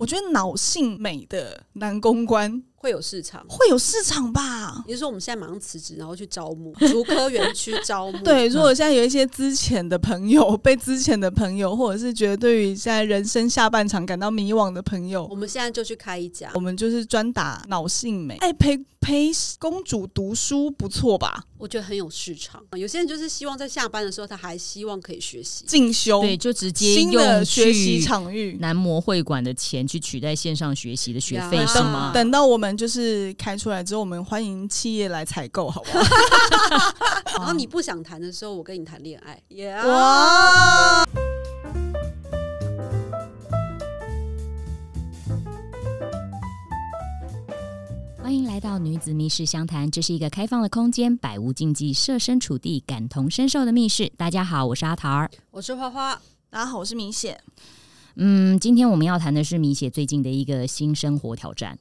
我觉得脑性美的男公关会有市场。会有市场吧？你是说我们现在马上辞职，然后去招募 竹科园区招募？对，如果现在有一些之前的朋友，被之前的朋友，或者是觉得对于现在人生下半场感到迷惘的朋友我，们现在就去开一家我。们就是专打脑性美。哎，陪陪公主读书不错吧？我觉得很有市场。有些人就是希望在下班的时候，他还希望可以学习。进修对，就直接新的用学习场域。男模会馆的钱去取代线上学习的学费是吗？等到我们就是开出来之后，我们欢迎企业来采购，好不好？然后你不想谈的时候，我跟你谈恋爱。Yeah 哇！欢迎来到女子密室相谈，这是一个开放的空间，百无禁忌，设身处地，感同身受的密室。大家好，我是阿桃儿。我是花花，大家好，我是明显，嗯，今天我们要谈的是米雪最近的一个新生活挑战，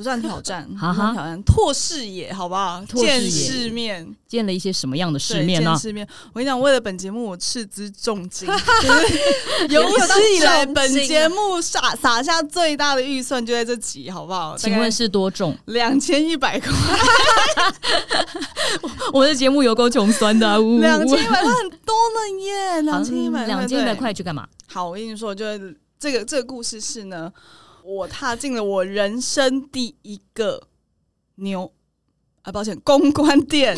不算挑战，不 哈哈算挑战，拓视野，好不好？拓视野见世面，见了一些什么样的世面呢见？世面。我跟你讲，为了本节目，我斥资重金，就是有史以来本节目撒撒下最大的预算就在这集，好不好？请问是多重？两千一百块？我的节目有够穷酸的、啊，两千一百块很多了耶！两千一百，两千一百块去干嘛？好，我跟你说，就是这个这个故事是呢，我踏进了我人生第一个牛啊，抱歉，公关店，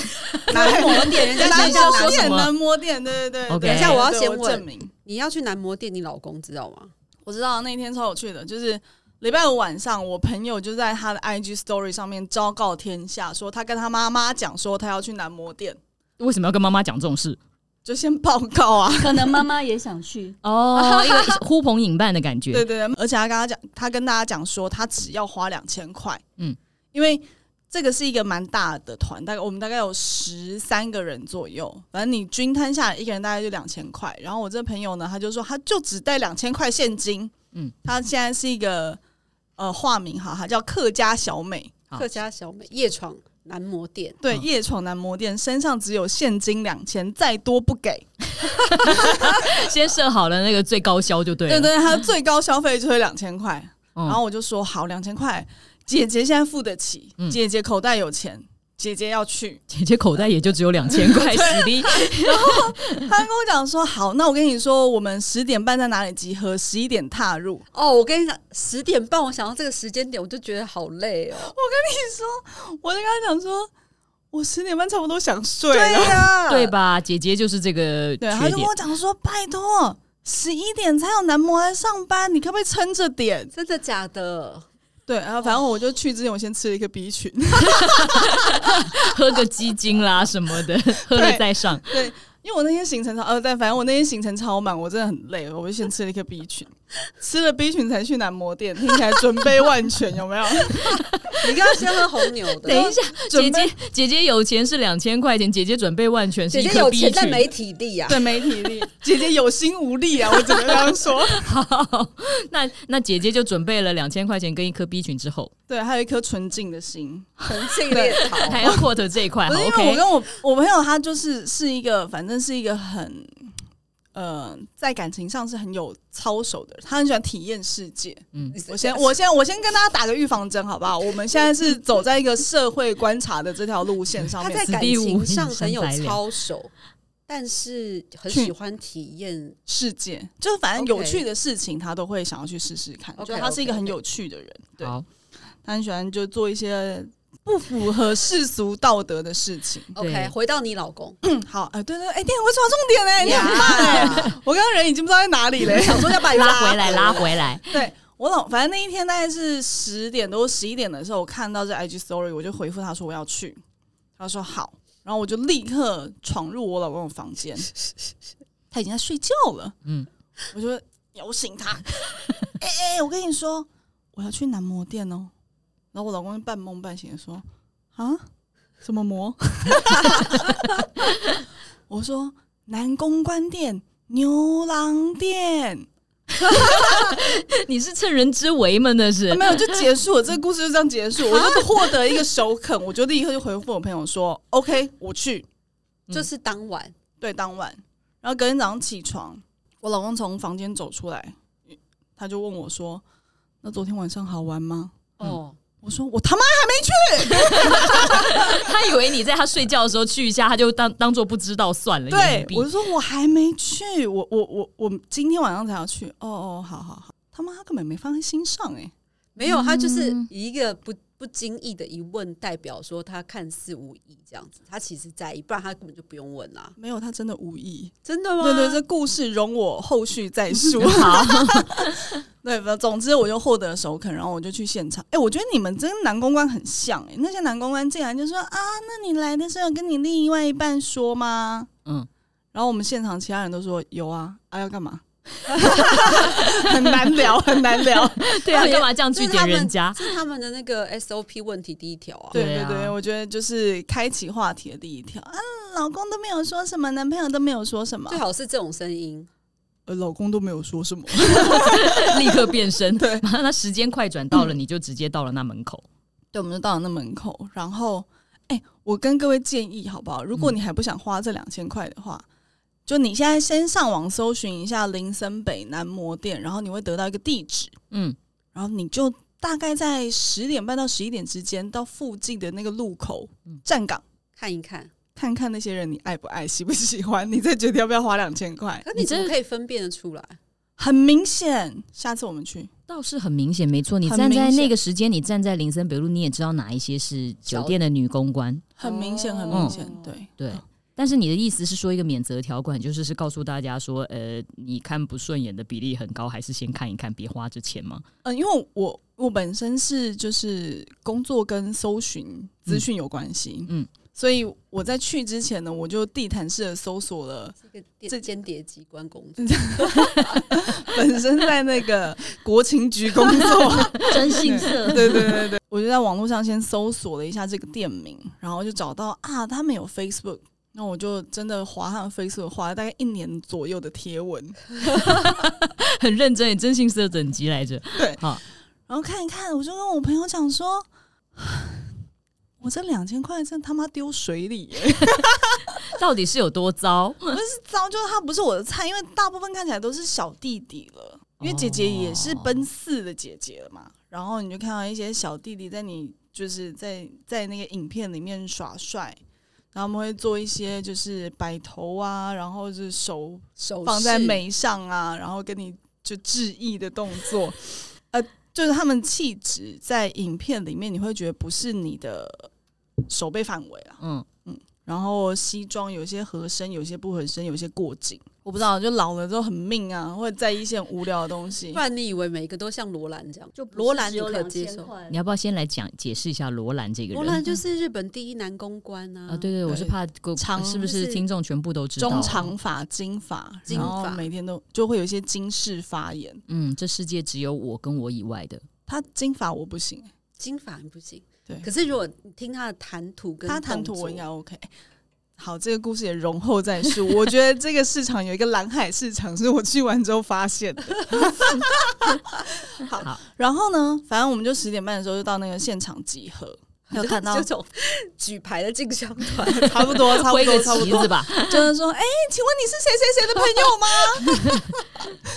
男模店，人家男模店，男模店，对对对。等一下我要对先问证明，你要去男模店，你老公知道吗？我知道那天超有趣的，就是礼拜五晚上，我朋友就在他的 IG Story 上面昭告天下，说他跟他妈妈讲说他要去男模店，为什么要跟妈妈讲这种事？就先报告啊。可能妈妈也想去，哦，因为呼朋引伴的感觉。对对对，而且他跟他讲，他跟大家讲说，他只要花两千块，嗯嗯，因为这个是一个蛮大的团，大概我们大概有十三个人左右，反正你均摊下来一个人大概就两千块。然后我这个朋友呢，他就说他就只带两千块现金，嗯嗯，他现在是一个呃化名哈，他叫客家小美，客家小美夜闯男模店，对，嗯夜闯男模店，身上只有现金两千，再多不给。先设好了那个最高消就对了。对对，他最高消费就是两千块。嗯然后我就说好，两千块，姐姐现在付得起，嗯姐姐口袋有钱，姐姐要去。姐姐口袋也就只有两千块，实力他跟我讲说好，那我跟你说，我们十点半在哪里集合？十一点踏入。哦，我跟你讲，十点半，我想到这个时间点，我就觉得好累哦。我跟你说，我就跟他讲说，我十点半差不多想睡对了。呀，对？吧？姐姐就是这个对，他缺点就跟我。讲说，拜托，十一点才有男模来上班，你可不可以撑着点？真的假的？对，然后反正我就去之前，我先吃了一个 B 群。喝个鸡精啦什么的，喝了再上。对，因为我那天行程超呃，但反正我那天行程超满，我真的很累，我就先吃了一个 B 群，吃了 B 群才去男模店，听起来准备万全，有没有？你刚刚先喝红牛的，等一下，姐姐姐姐有钱是两千块钱，姐姐准备万全是姐一颗姐有。钱但没体力啊。对，没体力，姐姐有心无力啊，我只能这样说。好，那那姐姐就准备了两千块钱跟一颗 B 群之后，对，还有一颗纯净的心，很尽力讨。还要 quote 这一块，好不是因为我。跟我我朋友他就是是一个，反正是一个很。呃，在感情上是很有操守的人，他很喜欢体验世界。嗯，我先，我先，我先跟大家打个预防针，好不好？我们现在是走在一个社会观察的这条路线上面他在，感情上很有操守，但是很喜欢体验。世界，就是反正有趣的事情，他都会想要去试试看。OK，就他是一个很有趣的人，对，他很喜欢就做一些不符合世俗道德的事情。OK，回到你老公，嗯，好，哎、对对，哎、店会抓重点哎、你很棒哎、我刚刚人已经不知道在哪里了、想说要把你拉。回来，拉回来。对我老，反正那一天大概是十点多、十一点的时候，我看到这 IG story，我就回复他说我要去，他说好，然后我就立刻闯入我老公的房间，他已经在睡觉了，嗯，我就摇醒他，哎哎、我跟你说，我要去男模店哦，然后我老公就半梦半醒的说啊，什么魔？我说南公关店、牛郎店。你是趁人之危吗？那是啊、没有就结束了，这个故事就这样结束。我就获得一个首肯，我就立刻就回复我朋友说：“OK，我去。嗯就是当晚，”对，当晚，然后隔天早上起床，我老公从房间走出来，他就问我说：“那昨天晚上好玩吗？哦，我说我他妈还没去，他以为你在他睡觉的时候去一下，他就当当做不知道算了。对我就说我还没去，我我我我今天晚上才要去。哦哦，好好好，他妈他根本没放在心上哎、没有，他就是一个不不经意的一问，代表说他看似无意这样子，他其实在意，不然他根本就不用问啦。没有，他真的无意。真的吗？对对，这故事容我后续再说。好，对，总之我就获得首肯，然后我就去现场。哎、我觉得你们跟男公关很像哎、那些男公关进来就说啊，那你来的时候跟你另外一半说吗？嗯，然后我们现场其他人都说有啊，啊要干嘛？很难聊，很难聊。对啊，干嘛这样据点这是他们人家？这是他们的那个 SOP 问题第一条啊。对啊对对对，我觉得就是开启话题的第一条啊，老公都没有说什么，男朋友都没有说什么最，好是这种声音。呃，老公都没有说什么。立刻变身。对马上他时间快转到了，你就直接到了那门口。对，我们就到了那门口，然后，哎、我跟各位建议好不好？如果嗯你还不想花这两千块的话，就你现在先上网搜寻一下林森北男模店，然后你会得到一个地址，嗯，然后你就大概在十点半到十一点之间到附近的那个路口嗯站岗。看一看，看看那些人你爱不爱，喜不喜欢，你再决定要不要花两千块。可你怎么可以分辨得出来？很明显，下次我们去。倒是很明显，没错。你站在那个时间，你站在林森北路，你也知道哪一些是酒店的女公关。很明显，哦很明显，对嗯对嗯但是你的意思是说一个免责条款，就是是告诉大家说，呃，你看不顺眼的比例很高，还是先看一看，别花这钱吗？嗯，因为我我本身是就是工作跟搜寻资讯有关系，嗯嗯，所以我在去之前呢，我就地毯式的搜索了，这间谍机关工作，本身在那个国情局工作，真性色，对对对对，我就在网络上先搜索了一下这个店名，然后就找到啊，他们有 Facebook。那我就真的划他们 Facebook，划了大概一年左右的贴文，很认真，也真性色整集来着。对，好，然后看一看，我就跟我朋友讲说，我这两千块真他妈丢水里耶！到底是有多糟？不是糟，就是它不是我的菜，因为大部分看起来都是小弟弟了，因为姐姐也是奔四的姐姐了嘛。然后你就看到一些小弟弟在你就是在在那个影片里面耍帅，然后我们会做一些就是摆头啊，然后就是手手放在眉上啊，然后跟你就致意的动作，呃，就是他们气质在影片里面，你会觉得不是你的手背范围啊。嗯，然后西装有些合身，有些不合身，有些过紧。我不知道，就老了之后很命啊，会在意一些很无聊的东西不。然你以为每个都像罗兰这样？就罗兰你只有两可接受？你要不要先来讲解释一下罗兰这个人？罗兰就是日本第一男公关啊！啊，对对，我是怕够长是不是听众全部都知道？中长发、金发，金然后发每天都就会有一些金式发言。嗯，这世界只有我跟我以外的。他金发我不行，金发你不行，对可是如果你听他的谈吐跟他谈吐我应该 OK。好，这个故事也容后再述。我觉得这个市场有一个蓝海市场，是我去完之后发现的。好好，然后呢，反正我们就十点半的时候就到那个现场集合，有看到这种 举牌的进香团，差不多，差不多，差不多。吧，就是说，哎、请问你是谁谁谁的朋友吗？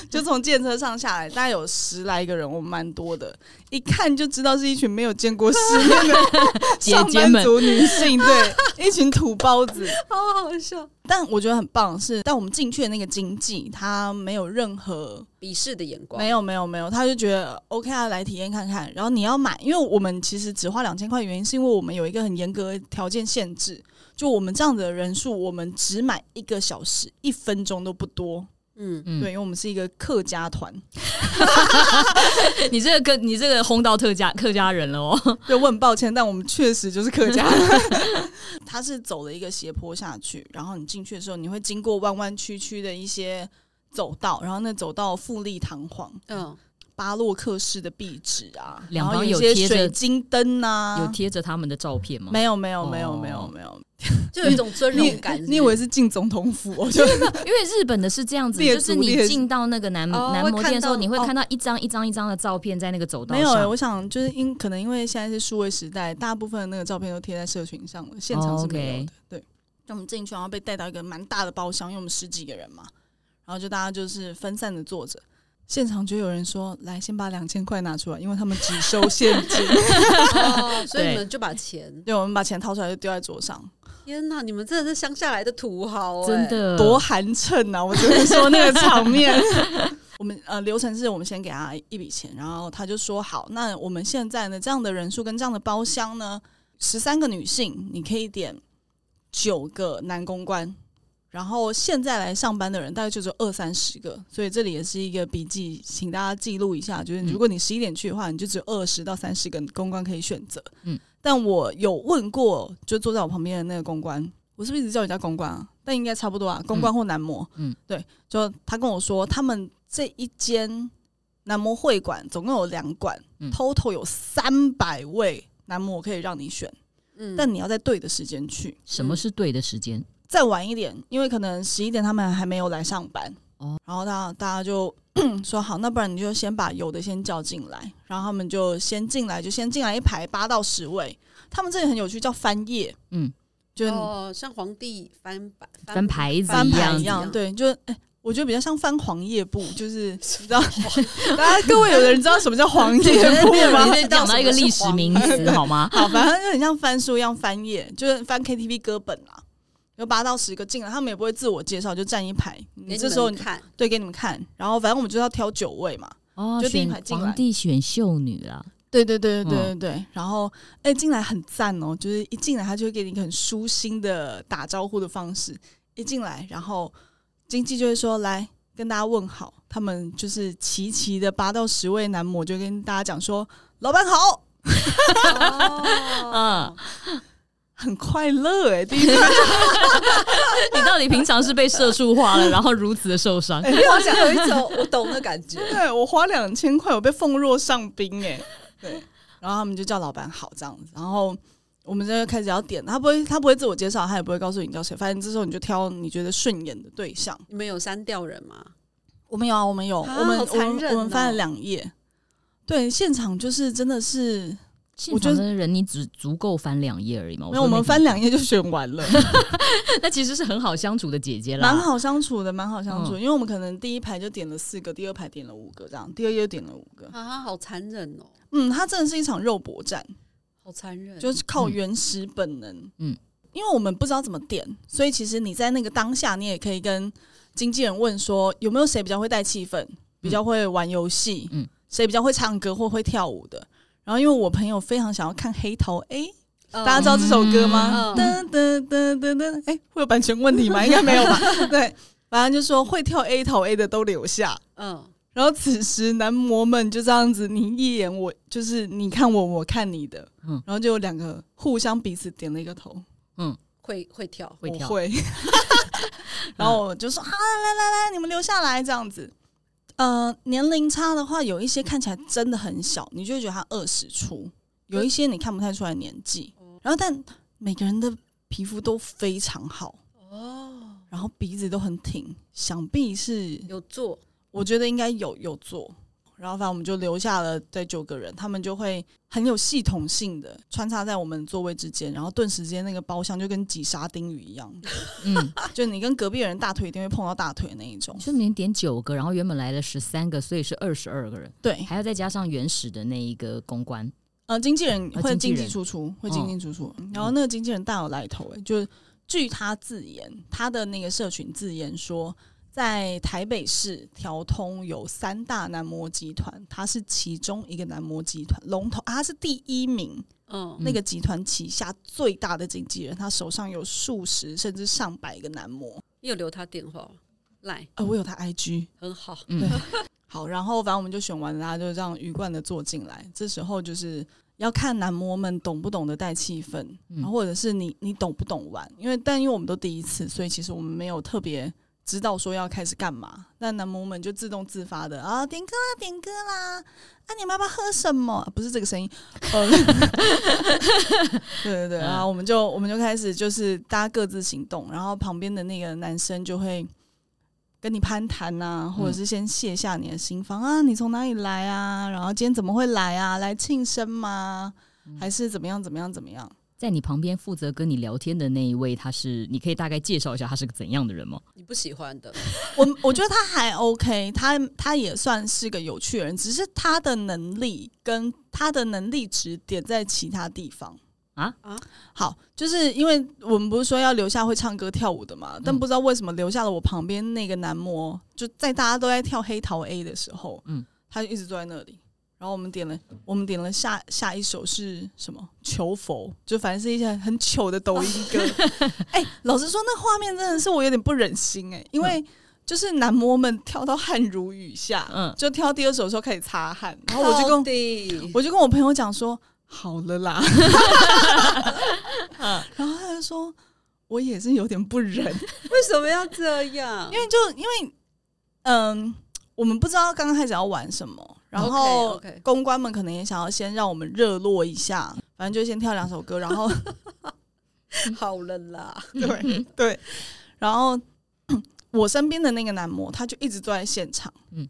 就从电车上下来，大概有十来个人，我们蛮多的，一看就知道是一群没有见过世面的姐上班族女性，对，一群土包子。好好笑。但我觉得很棒是，但我们进去的那个经济，他没有任何鄙视的眼光，没有没有没有，他就觉得 OK 啊，来体验看看。然后你要买，因为我们其实只花两千块，原因是因为我们有一个很严格的条件限制，就我们这样子的人数，我们只买一个小时，一分钟都不多。嗯，嗯，对，因为我们是一个客家团，你这个跟你这个轰到客家客家人了哦。对我很抱歉，但我们确实就是客家人。他是走了一个斜坡下去，然后你进去的时候，你会经过弯弯曲曲的一些走道，然后那走道富丽堂皇，嗯，巴洛克式的壁纸啊，两旁然后有一些有贴着水晶灯啊，有贴着他们的照片吗？没有没有没有哦没有没有，就有一种尊荣感。你以为是进总统府？我就因为日本的是这样子，就是你进到那个男哦男模店的时候，你会哦看到一张一张一张的照片在那个走道没有、欸？我想就是因可能因为现在是数位时代，大部分的那个照片都贴在社群上了，现场是没有的。对，就我们进去，然后被带到一个蛮大的包厢，因为我们十几个人嘛，然后就大家就是分散的坐着。现场就有人说：“来，先把两千块拿出来，因为他们只收现金。哦，所以你们就把钱”，对，我们把钱掏出来就丢在桌上，天哪，你们真的是乡下来的土豪、欸，真的多寒碜啊！我只能说那个场面。我们呃流程是我们先给他一笔钱，然后他就说好，那我们现在呢这样的人数跟这样的包厢呢，十三个女性，你可以点九个男公关，然后现在来上班的人大概就只有二三十个，所以这里也是一个笔记，请大家记录一下，就是如果你十一点去的话，你就只有二十到三十个公关可以选择。嗯，但我有问过，就坐在我旁边的那个公关，我是不是一直叫人家公关啊？但应该差不多啊，公关或男模。嗯，对，就他跟我说，他们这一间男模会馆总共有两馆、嗯 t o t a l 有三百位男模可以让你选，嗯但你要在对的时间去。什么是对的时间？再晚一点，因为可能十一点他们还没有来上班哦然后大大家就 说好，那不然你就先把有的先叫进来，然后他们就先进来，就先进来一排八到十位。他们这里很有趣，叫翻页，嗯，就哦，像皇帝翻版翻牌子翻一样牌一样，对，就是哎、我觉得比较像翻黄页布，就是你知道，大家各位有的人知道什么叫黄页布吗？讲到一个历史名词 好吗？好，反正就很像翻书一样翻页，就是翻 KTV 歌本啦。有八到十个进来，他们也不会自我介绍，就站一排。你这时候你看，对给你们看，然后反正我们就要挑九位嘛。哦，就第一选排进来皇帝选秀女啦，对对对对对嗯对对。然后哎，进来很赞哦，就是一进来他就会给你一个很舒心的打招呼的方式。一进来，然后经纪就会说来跟大家问好，他们就是齐齐的八到十位男模就跟大家讲说老板好，哦，很快乐哎、第一次 你到底平常是被社畜花了，然后如此的受伤？有一种我懂的感觉。对我花两千块，我被奉若上宾哎、对，然后他们就叫老板好这样子，然后我们就开始要点，他不会他不会自我介绍，他也不会告诉你叫谁，反正这时候你就挑你觉得顺眼的对象。你们有删掉人吗？我们有啊，我们有，啊我们我们我们翻了哦两页，对，现场就是真的是，现场的人你只足够翻两页而已嘛？没有我们翻两页就选完了，那其实是很好相处的姐姐啦，蛮。好相处的，蛮好相处，嗯因为我们可能第一排就点了四个，第二排点了五个，这样，第二页就点了五个，啊，好残忍哦，嗯，它真的是一场肉搏战。好残忍。就是靠原始本能。嗯嗯，因为我们不知道怎么点，所以其实你在那个当下，你也可以跟经纪人问说，有没有谁比较会带气氛，比较会玩游戏，嗯嗯，谁比较会唱歌或会跳舞的。然后，因为我朋友非常想要看《黑桃 A》，嗯大家知道这首歌吗？嗯噔噔噔噔噔，哎，会有版权问题吗？应该没有吧？对，反正就说会跳 A 头 A 的都留下。嗯，然后此时男模们就这样子，你一眼我就是你看我，我看你的，嗯然后就有两个互相彼此点了一个头，嗯会会跳，会跳我会，然后我就说啊，来来来，你们留下来这样子。呃，年龄差的话，有一些看起来真的很小，你就会觉得他二十出；有一些你看不太出来年纪。然后，但每个人的皮肤都非常好，哦，然后鼻子都很挺，想必是有做，我觉得应该有有做，然后反正我们就留下了这九个人，他们就会很有系统性的穿插在我们座位之间，然后顿时间那个包厢就跟挤沙丁鱼一样，嗯，就你跟隔壁的人大腿一定会碰到大腿那一种。就你点九个，然后原本来了十三个，所以是二十二个人，对，还要再加上原始的那一个公关，呃，经纪人呃会进进出出，会进进出出。然后那个经纪人大有来头、欸，就据他自言，他的那个社群自言说，在台北市调通有三大男模集团，他是其中一个男模集团龙头，啊他是第一名。嗯，那个集团旗下最大的经纪人，他手上有数十甚至上百个男模。你有留他电话来，呃，我有他 IG，很好，嗯对好，然后反正我们就选完了，大家就这样鱼贯的坐进来。这时候就是要看男模们懂不懂得带气氛，嗯然后或者是你你懂不懂玩。因为但因为我们都第一次，所以其实我们没有特别知道说要开始干嘛。那男模们就自动自发的啊，点歌啦，点歌啦，啊，你们要不要喝什么？啊不是这个声音，呃，对 对对，然后我们就我们就开始就是大家各自行动，然后旁边的那个男生就会。跟你攀谈呐、或者是先卸下你的心防、啊，你从哪里来啊？然后今天怎么会来啊？来庆生吗？还是怎么样怎么样怎么样？在你旁边负责跟你聊天的那一位，他是你可以大概介绍一下他是个怎样的人吗？你不喜欢的，我我觉得他还 OK，他他也算是个有趣的人，只是他的能力跟他的能力值点在其他地方啊啊！好，就是因为我们不是说要留下会唱歌跳舞的嘛，但不知道为什么留下了我旁边那个男模，就在大家都在跳黑桃 A 的时候，嗯嗯，他就一直坐在那里。然后我们点了，我们点了下下一首是什么？求佛，就反正是一些很糗的抖音歌。哎、老实说，那画面真的是我有点不忍心哎、因为就是男模们跳到汗如雨下，嗯。嗯，就跳到第二首的时候开始擦汗，然后我就跟我就跟我朋友讲说，好了啦，然后他就说，我也是有点不忍，为什么要这样？因为就因为嗯，我们不知道刚刚开始要玩什么，然后公关们可能也想要先让我们热络一下，反正就先跳两首歌，然后 好了啦，对对，然后 我身边的那个男模他就一直坐在现场，嗯，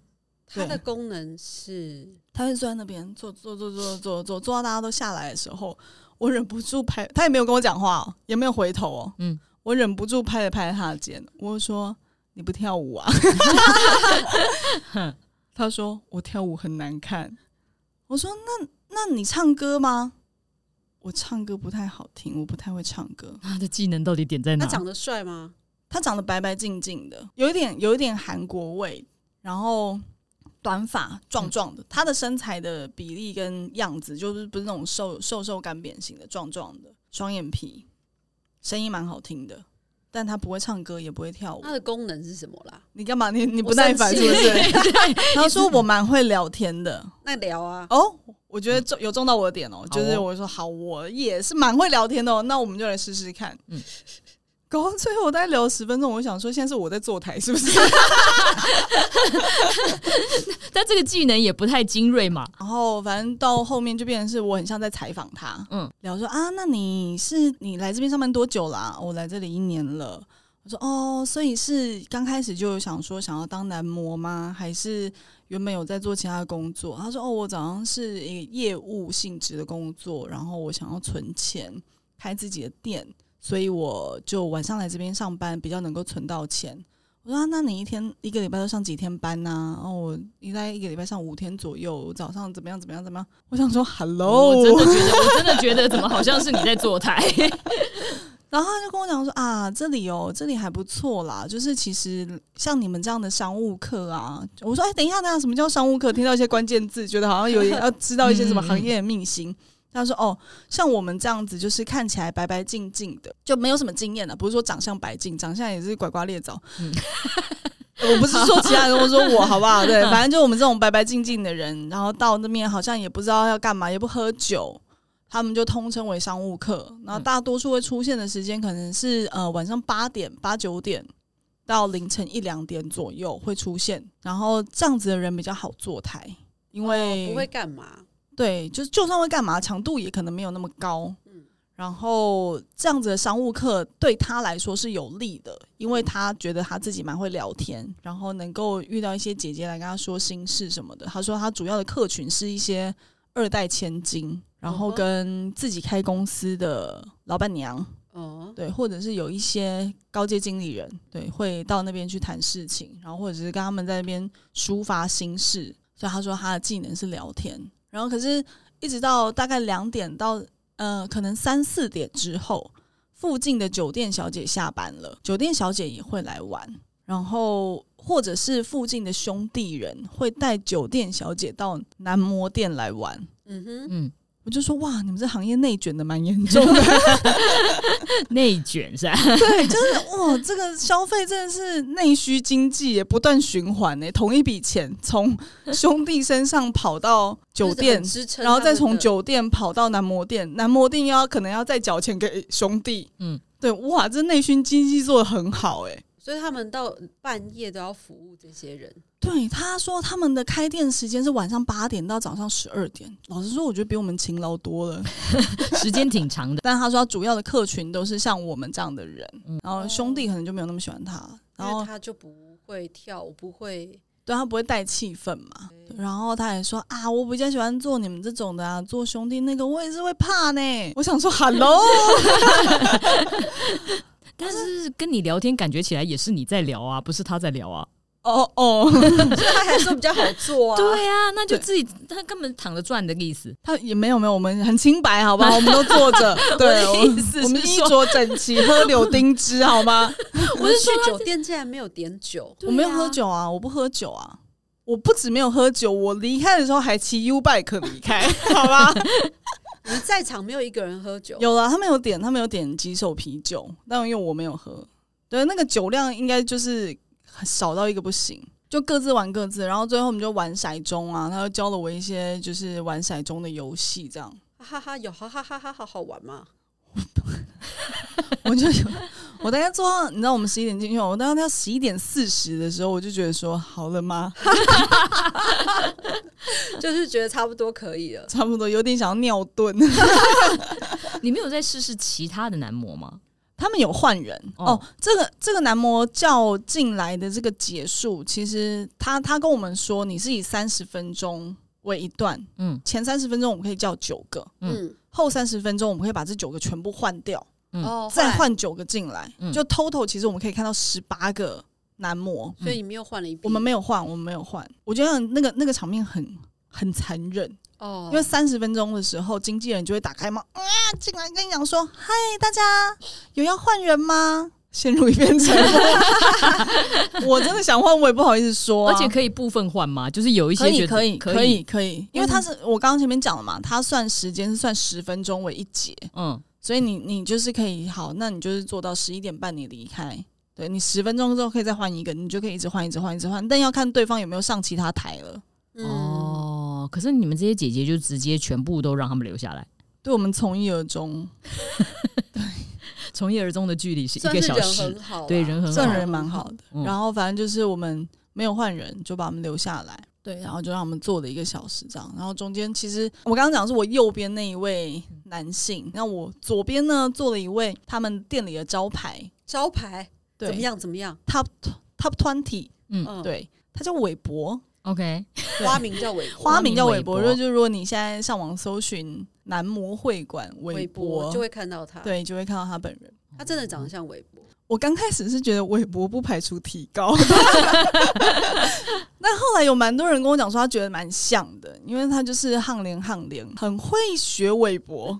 他的功能是？他会坐在那边坐坐坐坐坐坐坐到大家都下来的时候，我忍不住拍，他也没有跟我讲话、哦，也没有回头哦，嗯。嗯，我忍不住拍了拍他的肩，我就说你不跳舞啊？他说我跳舞很难看，我说那那你唱歌吗？我唱歌不太好听，我不太会唱歌。他的技能到底点在哪他？长得帅吗？他长得白白净净的，有一点有一点韩国味，然后短发壮壮的，他的身材的比例跟样子就是不是那种瘦瘦瘦干扁型的，壮壮的，双眼皮，声音蛮好听的，但他不会唱歌，也不会跳舞它。的功能是什么啦？你干嘛？你你不耐烦是不是？他说我蛮会聊天的那聊啊，哦，我觉得中有中到我的点哦，就是我说好，我也是蛮会聊天的哦，那我们就来试试看。嗯嗯，搞到最后我大概聊了十分钟，我想说现在是我在坐台是不是？但这个技能也不太精锐嘛。然后反正到后面就变成是我很像在采访他，嗯嗯，聊说啊，那你是你来这边上班多久啦？我来这里一年了。我说哦，所以是刚开始就有想说想要当男模吗？还是原本有在做其他的工作？他说哦，我早上是一个业务性质的工作，然后我想要存钱开自己的店，所以我就晚上来这边上班，比较能够存到钱。我说、啊、那你一天一个礼拜都上几天班呢、然后我应该一个礼拜上五天左右，我早上怎么样怎么样怎么样？我想说，Hello，我真的觉得，我真的觉得怎么好像是你在坐台。然后他就跟我讲说啊，这里哦，这里还不错啦。就是其实像你们这样的商务课啊，我说哎，等一下，等一下，什么叫商务课？听到一些关键字，觉得好像有点 要知道一些什么行业的秘辛。他说哦，像我们这样子，就是看起来白白净净的，就没有什么经验的，不是说长相白净，长相也是拐瓜裂枣。嗯 我不是说其他人，我说我好不好？对，反正就我们这种白白净净的人，然后到那边好像也不知道要干嘛，也不喝酒，他们就通称为商务客。然后大多数会出现的时间可能是呃晚上八点、八九点到凌晨一两点左右会出现。然后这样子的人比较好坐台，因为、哦不会干嘛？对，就是就算会干嘛，强度也可能没有那么高。嗯然后这样子的商务课对他来说是有利的，因为他觉得他自己蛮会聊天，然后能够遇到一些姐姐来跟他说心事什么的。他说他主要的客群是一些二代千金，然后跟自己开公司的老板娘，哦，对，或者是有一些高阶经理人，对，会到那边去谈事情，然后或者是跟他们在那边抒发心事。所以他说他的技能是聊天，然后可是一直到大概两点到呃可能三四点之后，附近的酒店小姐下班了，酒店小姐也会来玩，然后或者是附近的兄弟人会带酒店小姐到男模店来玩。嗯哼，嗯，我就说哇，你们这行业内卷的蛮严重的。内卷是吧？对，就是哇，这个消费真的是内需经济也不断循环呢。同一笔钱从兄弟身上跑到酒店然后再从酒店跑到男模店，男模店又要可能要再缴钱给兄弟。嗯嗯，对，哇，这内需经济做的很好哎。所以他们到半夜都要服务这些人。对，他说他们的开店时间是晚上八点到早上十二点。老实说，我觉得比我们勤劳多了。时间挺长的。但他说他主要的客群都是像我们这样的人，嗯然后兄弟可能就没有那么喜欢他。然后他就不会跳舞，不会对他不会带气氛嘛。然后他也说啊，我比较喜欢做你们这种的啊，做兄弟那个我也是会怕呢。我想说，Hello，但是跟你聊天感觉起来也是你在聊啊，不是他在聊啊。哦哦，所以他还说比较好做啊。对啊，那就自己他根本躺着赚的意思。他也没有没有，我们很清白，好不好？我们都坐着，对，我们衣着整齐，喝柳丁汁，好吗？我是去酒店竟然没有点酒，我没有喝酒啊，我不喝酒啊。我不止没有喝酒，我离开的时候还骑 U bike 离开，好吧？你们在场没有一个人喝酒，有了，他们有点，他们有点几手啤酒，但因为我没有喝，对，那个酒量应该就是少到一个不行，就各自玩各自，然后最后我们就玩骰盅啊，他就教了我一些就是玩骰盅的游戏，这样。哈哈哈，有哈哈哈哈，好好玩吗？我就有，我大概做到，你知道我们十一点进去，我大概到十一点四十的时候，我就觉得说好了吗？就是觉得差不多可以了。差不多有点想要尿遁。你没有再试试其他的男模吗？他们有换人哦哦这个这个男模叫进来的这个结束，其实他他跟我们说，你是以三十分钟为一段，嗯前三十分钟我们可以叫九个，嗯嗯，后三十分钟我们可以把这九个全部换掉，嗯。哦，再换。九个进来，嗯。就 total 其实我们可以看到十八个男模，所以你们又换了一批。我们没有换，我们没有换，我觉得那个那个场面很很残忍，哦，因为三十分钟的时候，经纪人就会打开嘛啊进来跟你讲说：“嗨，大家有要换人吗？”陷入一片沉默。我真的想换，我也不好意思说啊、而且可以部分换吗？就是有一些可以觉得可以可可以可以，因为他是我刚刚前面讲了嘛，他算时间是算十分钟为一节，嗯所以你你就是可以好，那你就是做到十一点半你离开。对你十分钟之后可以再换一个，你就可以一直换，一直换，一直换，但要看对方有没有上其他台了。嗯，哦，可是你们这些姐姐就直接全部都让他们留下来，对我们从一而终，从一而终的距离是一个小时很，好啊，对人很好算人蛮好的。嗯然后反正就是我们没有换人，就把我们留下来。对，然后就让我们坐了一个小时这样。然后中间其实我刚刚讲的是我右边那一位男性，那我左边呢坐了一位他们店里的招牌，招牌对怎么样？怎么样？？Top Top Twenty，嗯嗯，，对，他叫韦伯，，OK，花名叫韦伯花名叫韦伯。韦伯就就如果你现在上网搜寻男模会馆韦韦伯，就会看到他，，对，就会看到他本人。他真的长得像韦伯。我刚开始是觉得韦伯不排除提高，但后来有蛮多人跟我讲说，他觉得蛮像的，因为他就是汉联汉联，很会学韦伯。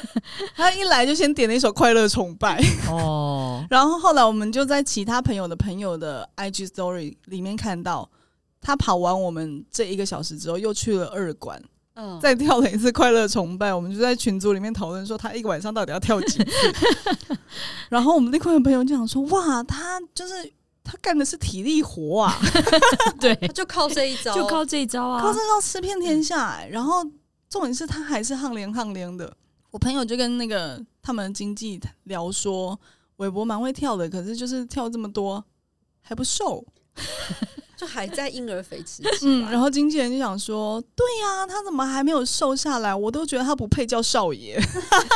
他一来就先点了一首《快乐崇拜》，哦，然后后来我们就在其他朋友的朋友的 IG Story 里面看到，他跑完我们这一个小时之后，又去了二馆，嗯，再跳了一次快乐崇拜，我们就在群组里面讨论说他一个晚上到底要跳几次。然后我们那块的朋友就想说，哇，他就是他干的是体力活啊，对，就靠这一招，就靠这一招啊靠这，招吃遍天下、欸。然后重点是他还是항连항连的。我朋友就跟那个他们的经纪聊说，韦伯蛮会跳的，可是就是跳这么多还不瘦。就还在婴儿肥吃期嗯，然后经纪人就想说，对呀、他怎么还没有瘦下来？我都觉得他不配叫少爷。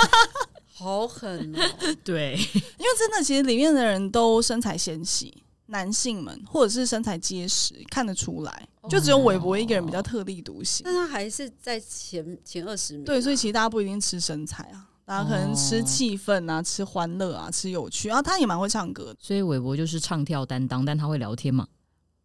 好狠哦！对，因为真的，其实里面的人都身材纤细，男性们或者是身材结实，看得出来。就只有韦伯一个人比较特立独行。但他还是在前前二十名啊，对，所以其实大家不一定吃身材啊，大家可能吃哦气氛啊，吃欢乐啊，吃有趣。然后他也蛮会唱歌的，所以韦伯就是唱跳担当，但他会聊天嘛？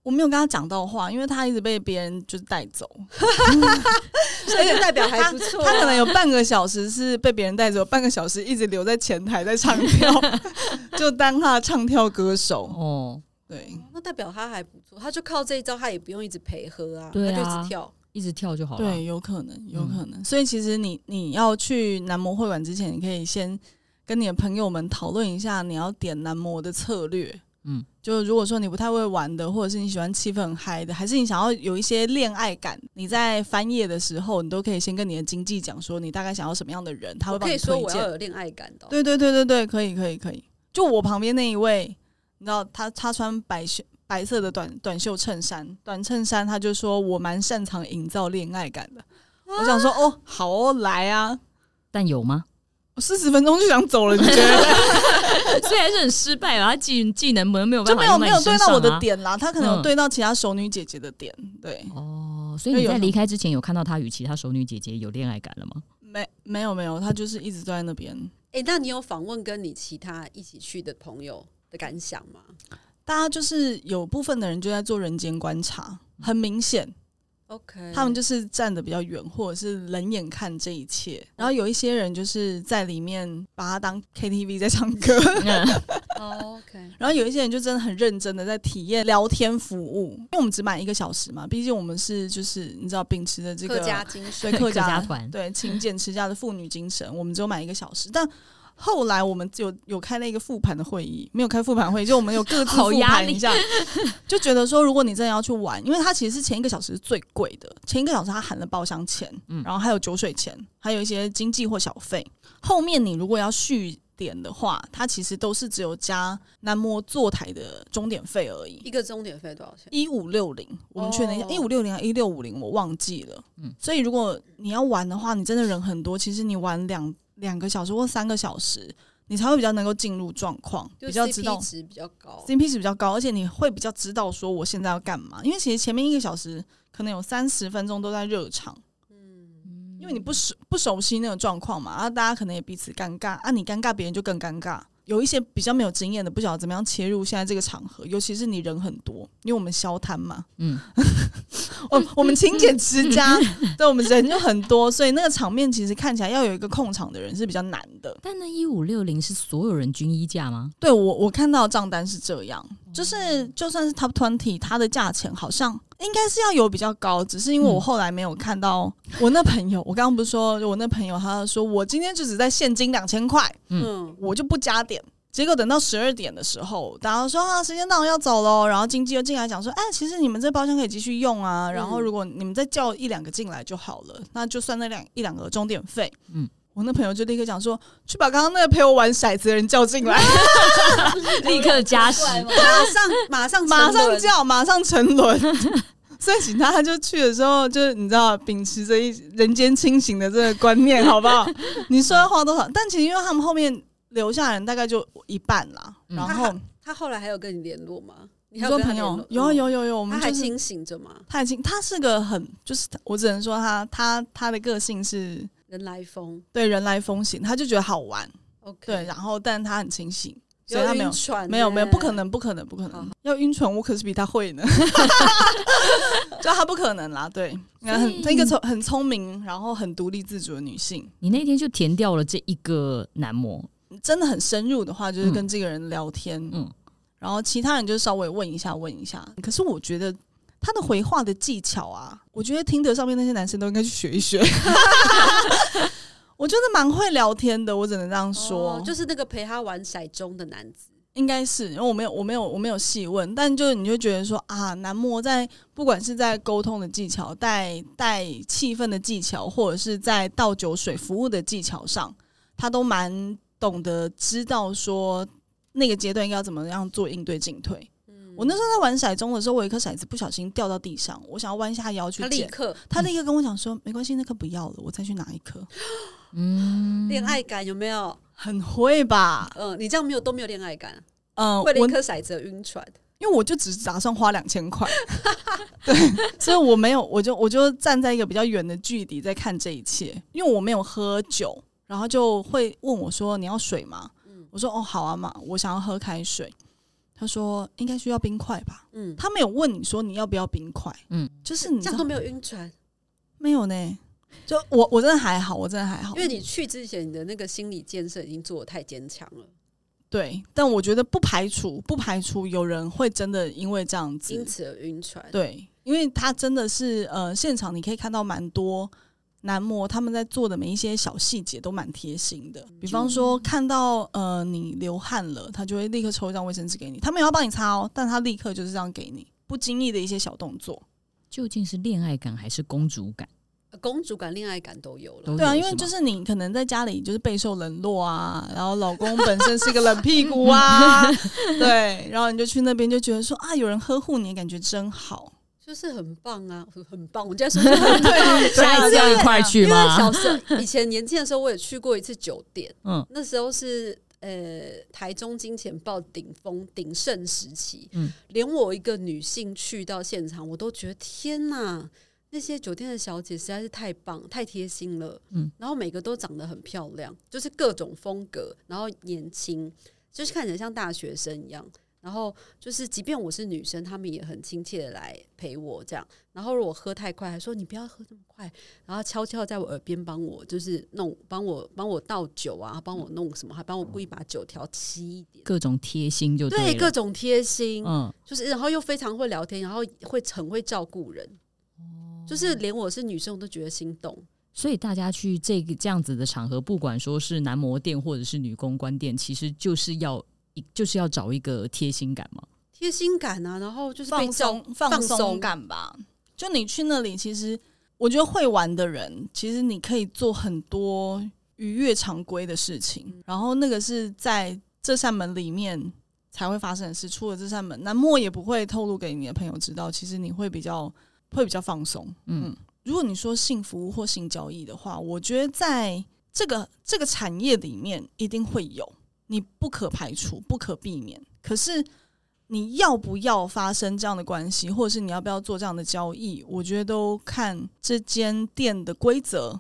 我没有跟他讲到话，因为他一直被别人就是带走，所以就代表还不错啊。他可能有半个小时是被别人带走，半个小时一直留在前台在唱跳，就当他的唱跳歌手。哦，对，那代表他还不错，他就靠这一招，他也不用一直陪喝啊他就一直跳。一直跳就好了。对，有可能，有可能。所以其实你你要去男模会馆之前，你可以先跟你的朋友们讨论一下你要点男模的策略。嗯，就如果说你不太会玩的，或者是你喜欢气氛很嗨的，还是你想要有一些恋爱感，你在翻页的时候，你都可以先跟你的经纪讲说你大概想要什么样的人，他会帮我可以说你推荐。我要有恋爱感的哦、对对对对对，可以可以可以。就我旁边那一位，你知道他他穿白袖白色的短短袖衬衫，短衬衫，他就说我蛮擅长营造恋爱感的。我想说哦，好哦，来啊，但有吗？我四十分钟就想走了，你觉得？所以还是很失败啊，他技技能没没有办法就没有没有对到我的。点啦，他可能有嗯对到其他熟女姐姐的点，对，哦，所以你在离开之前有看到他与其他熟女姐姐有恋爱感了吗？没没有没有，他就是一直坐在那边。哎、那你有访问跟你其他一起去的朋友的感想吗？大家就是有部分的人就在做人间观察，很明显，OK，他们就是站的比较远，或者是冷眼看这一切。然后有一些人就是在里面把它当 KTV 在唱歌，哦 OK，然后有一些人就真的很认真的在体验聊天服务，因为我们只买一个小时嘛，毕竟我们是就是你知道秉持的这个客家精神。对客家团。对勤俭持家的妇女精神，我们只有买一个小时，但。后来我们有有开了一个复盘的会议，没有开复盘会议，就我们有各自 复盘一下，就觉得说，如果你真的要去玩，因为它其实是前一个小时是最贵的，前一个小时它含了包厢钱，嗯然后还有酒水钱，还有一些经济或小费。后面你如果要续点的话，它其实都是只有加南摩坐台的钟点费而已。一个钟点费多少钱？一五六零，我们确认一下，哦一五六零还一六五零，我忘记了。嗯所以如果你要玩的话，你真的人很多，其实你玩两两个小时或三个小时，你才会比较能够进入状况，比较知道 CP 值比较高。CP 值比较高，而且你会比较知道说我现在要干嘛。因为其实前面一个小时可能有三十分钟都在热场，嗯，因为你不熟不熟悉那个状况嘛，然啊，大家可能也彼此尴尬，啊，你尴尬，别人就更尴尬。有一些比较没有经验的，不晓得怎么样切入现在这个场合，尤其是你人很多，因为我们消摊嘛，嗯，我我们勤俭持家，对，我们人就很多，所以那个场面其实看起来要有一个控场的人是比较难的。但那一五六零是所有人均衣价吗？对我我看到账单是这样，就是就算是 Top Twenty，它的价钱好像应该是要有比较高，只是因为我嗯后来没有看到我那朋友，我刚刚不是说我那朋友他说我今天就只在现金两千块，嗯，我就不加点。结果等到十二点的时候，大家说啊，时间到了要走喽。然后经纪又进来讲说，哎，其实你们这包厢可以继续用啊。然后如果你们再叫一两个进来就好了，那就算那两一两个钟点费。嗯嗯，我那朋友就立刻讲说，去把刚刚那个陪我玩骰子的人叫进来，立刻加时，马上马上马上叫，马上沉沦。所以请他他就去的时候，就是你知道，秉持着一人间清醒的这个观念，好不好？你说要花多少？但其实因为他们后面留下人大概就一半啦，嗯然后。他后来还有跟你联络吗？你你还有跟他说朋友有啊有有有，我们还清醒着吗？他已经他是个很就是我只能说他他他的个性是人来疯。对人来疯型，他就觉得好玩，，OK，对，然后但他很清醒，所以他没有晕船没有没有不可能不可能不可好。能要晕船，我可是比他会呢，就他不可能啦，对，很所以她一个聪很聪明，然后很独立自主的女性，你那天就填掉了这一个男模，真的很深入的话，就是嗯。跟这个人聊天，嗯。然后其他人就稍微问一下问一下。可是我觉得他的回话的技巧啊，我觉得听得上面那些男生都应该去学一学。我觉得蛮会聊天的，我只能这样说，哦就是那个陪他玩骰盅的男子，应该是，因为我没有我没有我没有细问，但就你就觉得说啊，男模在不管是在沟通的技巧、带带气氛的技巧，或者是在倒酒水服务的技巧上，他都蛮懂得知道说那个阶段应该要怎么样做应对进退。我那时候在玩骰盅的时候，我有一颗骰子不小心掉到地上，我想要弯下腰去捡，他立刻他立刻跟我讲说：“没关系，那颗不要了，我再去拿一颗。嗯，恋爱感有没有？”很会吧？嗯，你这样没有都没有恋爱感，嗯、为了我一颗骰子而晕船，因为我就只是打算花两千块，对，所以我没有，我就我就站在一个比较远的距离在看这一切，因为我没有喝酒，然后就会问我说：“你要水吗？”嗯我说：“哦，好啊嘛，我想要喝开水。”他说：“应该需要冰块吧？”嗯，他没有问你说你要不要冰块，嗯。嗯，就是你这样都没有晕船，没有呢。就我我真的还好，我真的还好，因为你去之前你的那个心理建设已经做的太坚强了，对，但我觉得不排除不排除有人会真的因为这样子，因此而晕船。对，因为他真的是呃，现场你可以看到蛮多男模他们在做的每一些小细节都蛮贴心的，比方说看到呃你流汗了，他就会立刻抽一张卫生纸给你，他没有要帮你擦哦，但他立刻就是这样给你，不经意的一些小动作。究竟是恋爱感还是公主感？呃公主感、恋爱感都有了。对啊，因为就是你可能在家里就是备受冷落啊，然后老公本身是个冷屁股啊，对，然后你就去那边就觉得说啊，有人呵护你，感觉真好。就是很棒啊，很棒！我现在说就很棒。下一次要一块去因为吗？小时候以前年轻的时候，我也去过一次酒店，嗯，那时候是呃台中金钱豹顶峰鼎盛时期，嗯连我一个女性去到现场，我都觉得天哪！那些酒店的小姐实在是太棒、太贴心了，嗯，然后每个都长得很漂亮，就是各种风格，然后年轻，就是看起来像大学生一样。然后就是，即便我是女生，他们也很亲切的来陪我这样。然后如果喝太快，还说你不要喝这么快，然后悄悄在我耳边帮我就是弄，帮我帮我倒酒啊，帮我弄什么，还帮我故意把酒调稀一点。各种贴心就对，了各种贴心，嗯，就是然后又非常会聊天，然后会很会照顾人，哦就是连我是女生我都觉得心动。所以大家去这个这样子的场合，不管说是男模店或者是女公关店，其实就是要一就是要找一个贴心感嘛。贴心感啊，然后就是放松放松感吧。就你去那里，其实我觉得会玩的人，其实你可以做很多逾越常规的事情，然后那个是在这扇门里面才会发生的事。出了这扇门，那莫也不会透露给你的朋友知道。其实你会比较会比较放松。嗯嗯，如果你说性服务或性交易的话，我觉得在这个这个产业里面一定会有，你不可排除、不可避免。可是你要不要发生这样的关系，或者是你要不要做这样的交易，我觉得都看这间店的规则，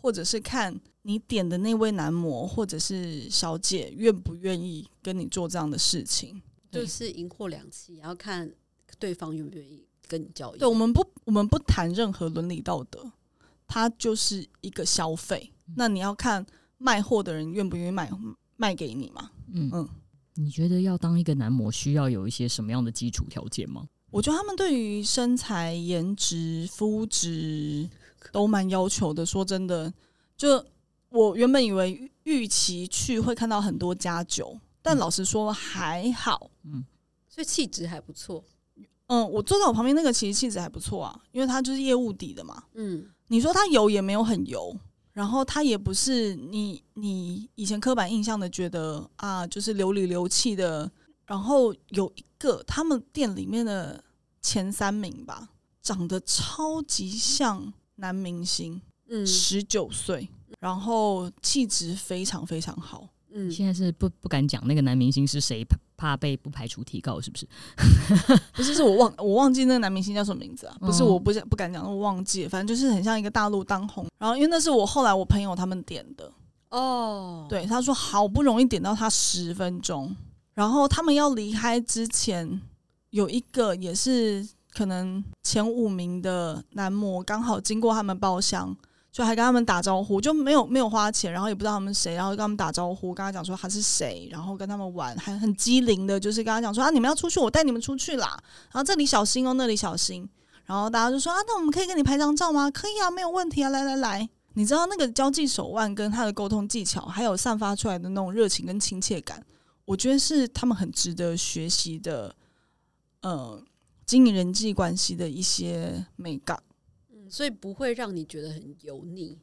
或者是看你点的那位男模或者是小姐愿不愿意跟你做这样的事情。就是赢货两期，然后看对方愿不愿意跟你交易。对，我们不，我们不谈任何伦理道德，它就是一个消费。那你要看卖货的人愿不愿意卖卖给你嘛？嗯嗯你觉得要当一个男模，需要有一些什么样的基础条件吗？我觉得他们对于身材、颜值、肤质都蛮要求的。说真的，就我原本以为预期去会看到很多加酒，但老实说还好。嗯所以气质还不错。嗯，我坐在我旁边那个其实气质还不错啊，因为他就是业务底的嘛。嗯，你说他油也没有很油，然后他也不是你你以前刻板印象的觉得啊，就是流里流气的。然后有一个他们店里面的前三名吧，长得超级像男明星，嗯十九岁，然后气质非常非常好。嗯，现在是不不敢讲那个男明星是谁，怕怕被不排除提告，是不是？不是，是我忘我忘记那个男明星叫什么名字啊？不是，嗯我不想不敢讲，我忘记了，反正就是很像一个大陆当红。然后因为那是我后来我朋友他们点的，哦，，对，他说好不容易点到他十分钟，然后他们要离开之前，有一个也是可能前五名的男模刚好经过他们包厢，就还跟他们打招呼，就没有没有花钱，然后也不知道他们谁，然后跟他们打招呼，跟他讲说他是谁，然后跟他们玩，还很机灵的，就是跟他讲说啊你们要出去，我带你们出去啦，然后这里小心哦，那里小心，然后大家就说啊那我们可以跟你拍张照吗？可以啊，没有问题啊，来来来。你知道那个交际手腕跟他的沟通技巧，还有散发出来的那种热情跟亲切感，我觉得是他们很值得学习的。呃，经营人际关系的一些美感，所以不会让你觉得很油腻。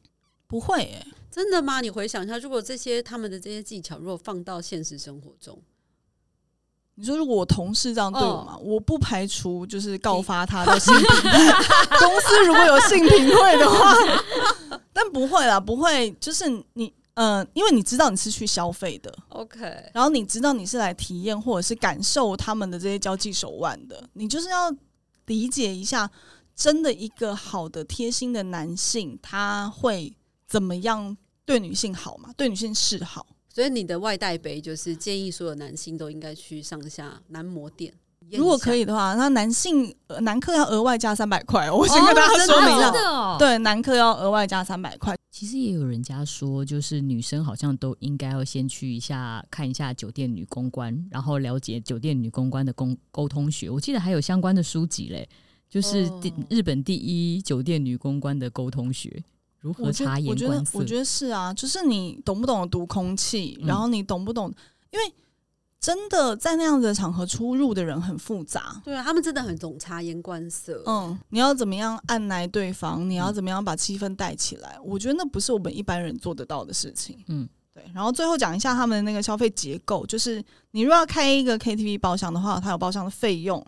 不会诶、真的吗？你回想一下，如果这些他们的这些技巧，如果放到现实生活中，你说如果我同事这样对我哦。嘛，我不排除就是告发他的性平 公司如果有性平会的话，但不会啦，不会，就是你呃，因为你知道你是去消费的，OK，然后你知道你是来体验或者是感受他们的这些交际手腕的，你就是要理解一下，真的一个好的贴心的男性，他会怎么样对女性好嘛？对女性示好。所以你的外带杯就是建议所有男性都应该去上下男模店。如果可以，的话，那男性呃男客要额外加三百块，我先跟大家说明了。真的哦。对，男客要额外加三百块。其实也有人家说，就是女生好像都应该要先去一下看一下酒店女公关，然后了解酒店女公关的沟沟通学。我记得还有相关的书籍嘞，就是第、哦日本第一酒店女公关的沟通学，如何察，言我觉观色。得我觉得是啊，就是你懂不懂得读空气，嗯然后你懂不懂？因为真的在那样子的场合出入的人很复杂。对啊，他们真的很懂察言观色。嗯，你要怎么样按来对方？你要怎么样把气氛带起来？我觉得那不是我们一般人做得到的事情。嗯，对。然后最后讲一下他们的那个消费结构，就是你如果要开一个 KTV 包厢的话，它有包厢的费用，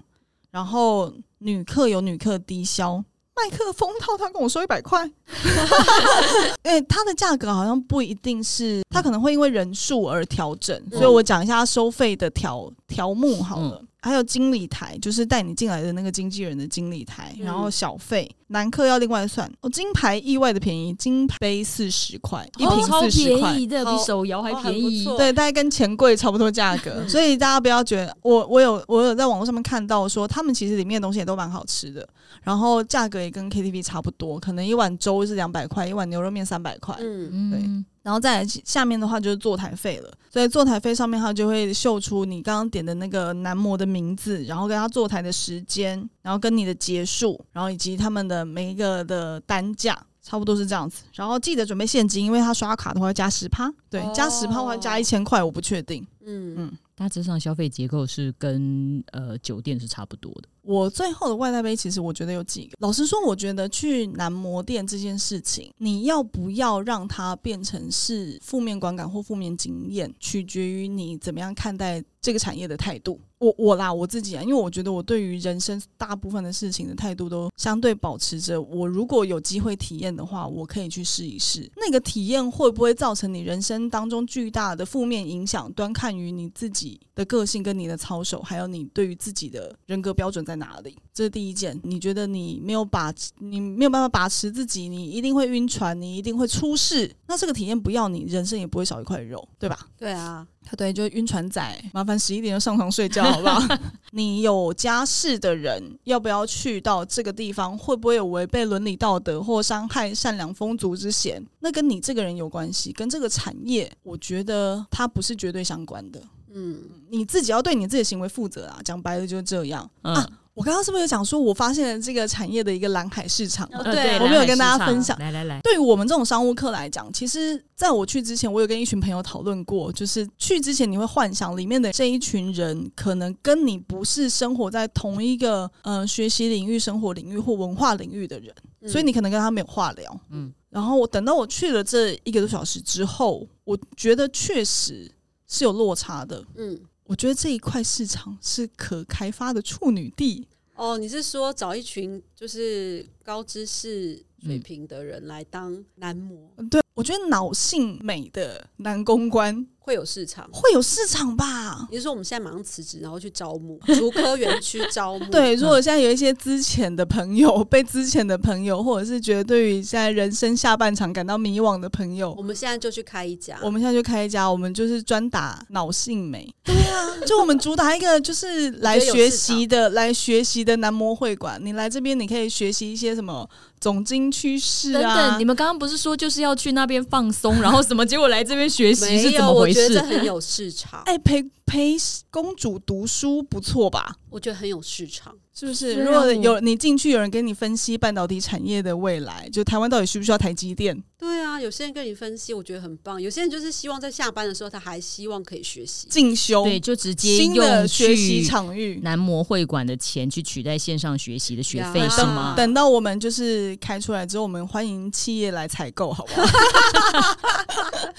然后女客有女客低消，麦克风套他跟我说一百块，因为它的价格好像不一定是，它可能会因为人数而调整，所以我讲一下收费的条条目好了。还有经理台，就是带你进来的那个经纪人的经理台，然后小费男客要另外算。哦，金牌意外的便宜，金杯四十块，一瓶四十块，的比手摇还便宜。对，大概跟钱柜差不多价格，所以大家不要觉得我我有我有在网络上面看到说，他们其实里面的东西也都蛮好吃的，然后价格也跟 KTV 差不多，可能一碗粥是两百块，一碗牛肉面三百块。嗯，对。然后再下面的话就是坐台费了，所以坐台费上面它就会秀出你刚刚点的那个男模的名字，然后跟他坐台的时间，然后跟你的结束，然后以及他们的每一个的单价，差不多是这样子。然后记得准备现金，因为他刷卡的话要加十趴，对，加十趴的话加一千块，我不确定。嗯嗯，大致上消费结构是跟呃酒店是差不多的。我最后的外带杯，其实我觉得有几个。老实说，我觉得去男模店这件事情，你要不要让它变成是负面观感或负面经验，取决于你怎么样看待这个产业的态度。我我啦，我自己啊，因为我觉得我对于人生大部分的事情的态度都相对保持着。我如果有机会体验的话，我可以去试一试。那个体验会不会造成你人生当中巨大的负面影响，端看于你自己的个性跟你的操守，还有你对于自己的人格标准在哪里？这是第一件。你觉得你没有把你没有办法把持自己，你一定会晕船，你一定会出事。那这个体验不要，你人生也不会少一块肉，对吧？对啊。对，就晕船仔，麻烦十一点就上床睡觉，好不好？你有家室的人，要不要去到这个地方？会不会有违背伦理道德或伤害善良风俗之嫌？那跟你这个人有关系，跟这个产业，我觉得它不是绝对相关的。嗯，你自己要对你自己的行为负责啊！讲白了就是这样啊。我刚刚是不是有讲说，我发现了这个产业的一个蓝海市场？对，我没有跟大家分享。来来来，对于我们这种商务客来讲，其实在我去之前，我有跟一群朋友讨论过，就是去之前你会幻想里面的这一群人，可能跟你不是生活在同一个呃学习领域、生活领域或文化领域的人，所以你可能跟他没有话聊。嗯，然后我等到我去了这一个多小时之后，我觉得确实是有落差的。嗯。我觉得这一块市场是可开发的处女地哦。你是说找一群就是高知识水平的人来当男模？对，我觉得脑性美的男公关。会有市场，会有市场吧？你是说我们现在马上辞职，然后去招募 竹科园区招募？对，如果现在有一些之前的朋友，被之前的朋友，或者是觉得对于现在人生下半场感到迷惘的朋友，我们现在就去开一家。我们现在就开一家，我们就是专打脑性美。对啊，就我们主打一个就是来学习的，来学习的男模会馆。你来这边，你可以学习一些什么总经趋势啊？等等，你们刚刚不是说就是要去那边放松，然后什么？结果来这边学习是怎么回？觉得这很有市场。哎，陪陪公主读书不错吧？我觉得很有市场，是不是？如果有你进去，有人跟你分析半导体产业的未来，就台湾到底需不需要台积电？对啊，有些人跟你分析，我觉得很棒。有些人就是希望在下班的时候，他还希望可以学习进修，对，就直接用学习场域男模会馆的钱去取代线上学习的学费，是吗？等到我们就是开出来之后，我们欢迎企业来采购，好不好？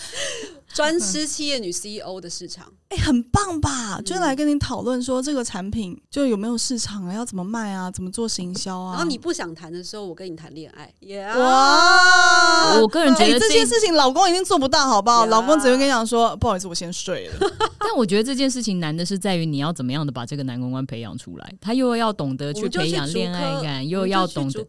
专吃企业女 CEO 的市场，哎，很棒吧？就来跟你讨论说这个产品就有没有市场啊，要怎么卖啊，怎么做行销啊？然后你不想谈的时候，我跟你谈恋爱。哇！我个人觉得这件事情老公一定做不到，好不好？老公只会跟你讲说，不好意思，我先睡了。但我觉得这件事情难的是在于你要怎么样的把这个男公关培养出来，他又要懂得去培养恋爱感，又要懂得。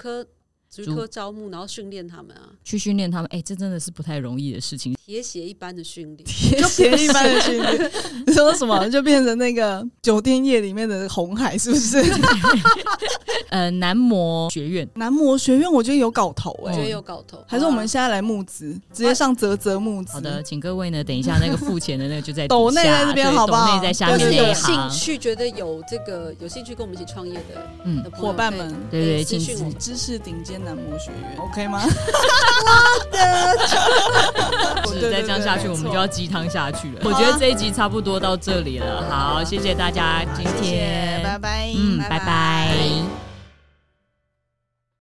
逐科招募，然后训练他们啊，去训练他们。哎，这真的是不太容易的事情。铁血一般的训练，铁血一般的训练。你 说什么？就变成那个酒店业里面的红海，是不是？呃，男模学院，男模学院，我觉得有搞头哎，觉得有搞头。还是我们现在来募资，直接上泽泽募资。好的，请各位呢，等一下那个付钱的那个就在抖内在这边，好不好？内在下面那有兴趣，觉得有这个有兴趣跟我们一起创业的嗯伙伴们，对对，请咨询知识顶尖。男模学院，OK 吗？我的，是再这样下去，我们就要鸡汤下去了。我觉得这一集差不多到这里了。好，谢谢大家，今天拜拜，嗯，拜拜。